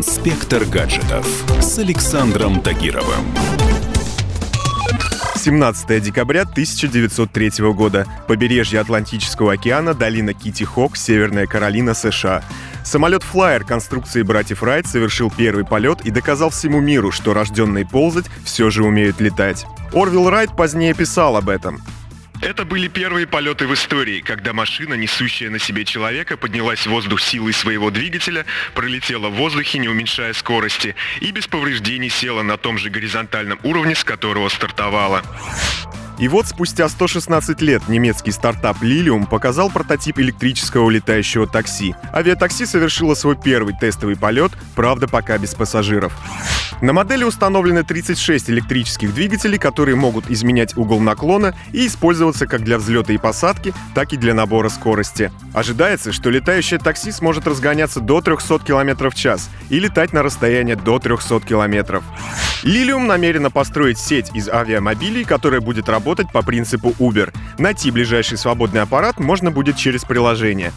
Инспектор гаджетов с Александром Тагировым. 17 декабря 1903 года. Побережье Атлантического океана, долина Кити-Хок, Северная Каролина, США. Самолет Flyer конструкции братьев Райт совершил первый полет и доказал всему миру, что рожденные ползать все же умеют летать. Орвилл Райт позднее писал об этом. Это были первые полеты в истории, когда машина, несущая на себе человека, поднялась в воздух силой своего двигателя, пролетела в воздухе, не уменьшая скорости, и без повреждений села на том же горизонтальном уровне, с которого стартовала. И вот спустя 116 лет немецкий стартап Lilium показал прототип электрического летающего такси. Авиатакси совершило свой первый тестовый полет, правда пока без пассажиров. На модели установлены 36 электрических двигателей, которые могут изменять угол наклона и использоваться как для взлета и посадки, так и для набора скорости. Ожидается, что летающее такси сможет разгоняться до 300 км в час и летать на расстояние до 300 км. Lilium намерена построить сеть из авиамобилей, которая будет работать по принципу Uber. Найти ближайший свободный аппарат можно будет через приложение.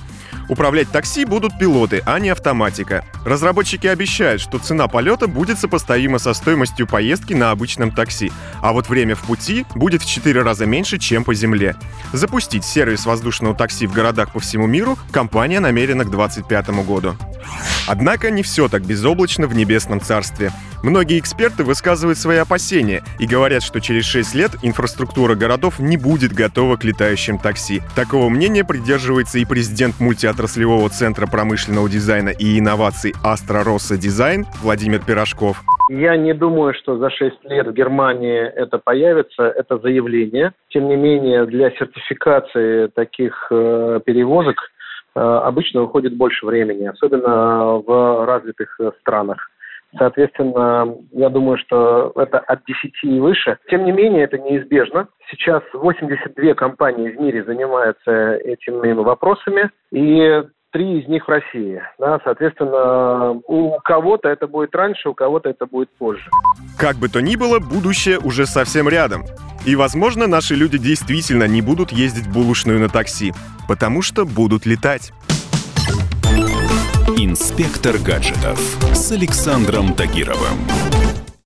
Управлять такси будут пилоты, а не автоматика. Разработчики обещают, что цена полета будет сопоставима со стоимостью поездки на обычном такси, а вот время в пути будет в 4 раза меньше, чем по земле. Запустить сервис воздушного такси в городах по всему миру компания намерена к 2025 году. Однако не все так безоблачно в небесном царстве. Многие эксперты высказывают свои опасения и говорят, что через 6 лет инфраструктура городов не будет готова к летающим такси. Такого мнения придерживается и президент мультиотраслевого центра промышленного дизайна и инноваций Астра Росса Дизайн Владимир Пирожков. Я не думаю, что за 6 лет в Германии это появится, это заявление. Тем не менее, для сертификации таких э, перевозок обычно уходит больше времени, особенно в развитых э, странах. Соответственно, я думаю, что это от 10 и выше. Тем не менее, это неизбежно. Сейчас 82 компании в мире занимаются этими вопросами, и три из них в России. Да, соответственно, у кого-то это будет раньше, у кого-то это будет позже. Как бы то ни было, будущее уже совсем рядом. И, возможно, наши люди действительно не будут ездить в булочную на такси, потому что будут летать. Инспектор гаджетов с Александром Тагировым.